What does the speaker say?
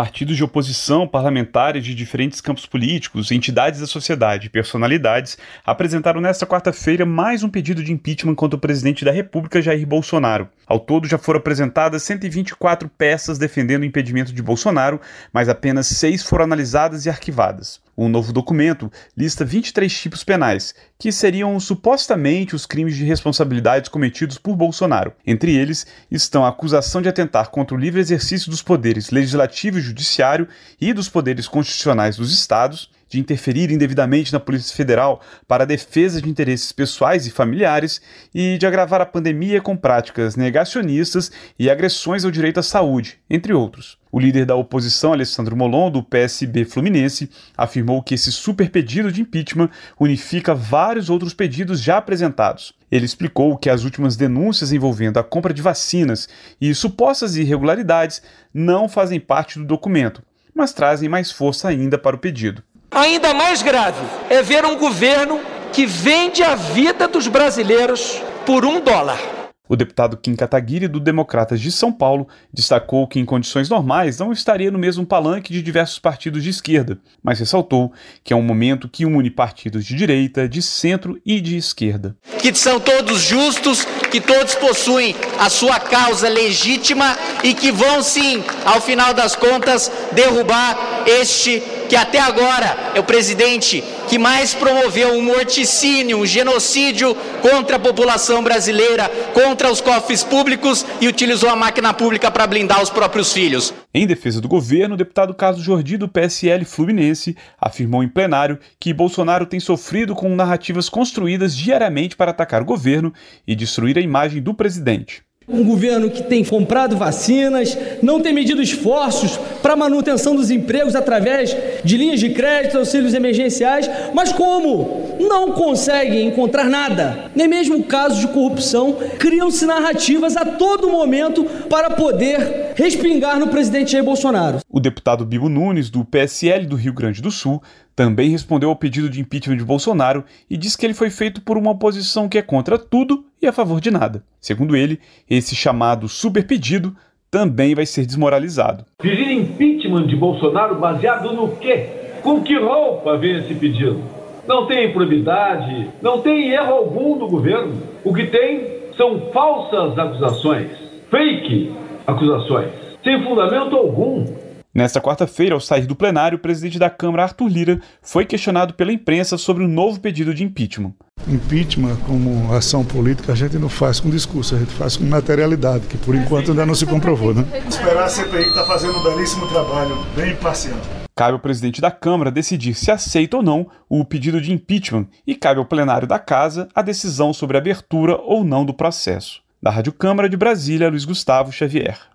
Partidos de oposição, parlamentares de diferentes campos políticos, entidades da sociedade e personalidades apresentaram nesta quarta-feira mais um pedido de impeachment contra o presidente da República, Jair Bolsonaro. Ao todo, já foram apresentadas 124 peças defendendo o impedimento de Bolsonaro, mas apenas seis foram analisadas e arquivadas. Um novo documento lista 23 tipos penais, que seriam supostamente os crimes de responsabilidades cometidos por Bolsonaro. Entre eles estão a acusação de atentar contra o livre exercício dos poderes legislativo e judiciário e dos poderes constitucionais dos estados, de interferir indevidamente na Polícia Federal para a defesa de interesses pessoais e familiares e de agravar a pandemia com práticas negacionistas e agressões ao direito à saúde, entre outros. O líder da oposição, Alessandro Molon, do PSB Fluminense, afirmou que esse super pedido de impeachment unifica vários outros pedidos já apresentados. Ele explicou que as últimas denúncias envolvendo a compra de vacinas e supostas irregularidades não fazem parte do documento, mas trazem mais força ainda para o pedido. Ainda mais grave é ver um governo que vende a vida dos brasileiros por um dólar. O deputado Kim Kataguiri, do Democratas de São Paulo, destacou que, em condições normais, não estaria no mesmo palanque de diversos partidos de esquerda, mas ressaltou que é um momento que une partidos de direita, de centro e de esquerda. Que são todos justos, que todos possuem a sua causa legítima e que vão, sim, ao final das contas, derrubar este que até agora é o presidente que mais promoveu um morticínio, um genocídio contra a população brasileira, contra os cofres públicos e utilizou a máquina pública para blindar os próprios filhos. Em defesa do governo, o deputado Carlos Jordi, do PSL Fluminense, afirmou em plenário que Bolsonaro tem sofrido com narrativas construídas diariamente para atacar o governo e destruir a imagem do presidente. Um governo que tem comprado vacinas, não tem medido esforços para a manutenção dos empregos através de linhas de crédito, auxílios emergenciais, mas como não conseguem encontrar nada, nem mesmo casos de corrupção, criam-se narrativas a todo momento para poder respingar no presidente Jair Bolsonaro. O deputado Bibo Nunes, do PSL do Rio Grande do Sul, também respondeu ao pedido de impeachment de Bolsonaro e disse que ele foi feito por uma oposição que é contra tudo e a favor de nada. Segundo ele, esse chamado super pedido também vai ser desmoralizado. Pedir impeachment de Bolsonaro baseado no quê? Com que roupa vem esse pedido? Não tem improbidade, não tem erro algum do governo. O que tem são falsas acusações, fake acusações, sem fundamento algum. Nesta quarta-feira, ao sair do plenário, o presidente da Câmara, Arthur Lira, foi questionado pela imprensa sobre o novo pedido de impeachment. Impeachment, como ação política, a gente não faz com discurso, a gente faz com materialidade, que por enquanto ainda não se comprovou. Né? Esperar a CPI está fazendo um belíssimo trabalho, bem imparcial. Cabe ao presidente da Câmara decidir se aceita ou não o pedido de impeachment e cabe ao plenário da Casa a decisão sobre a abertura ou não do processo. Da Rádio Câmara de Brasília, Luiz Gustavo Xavier.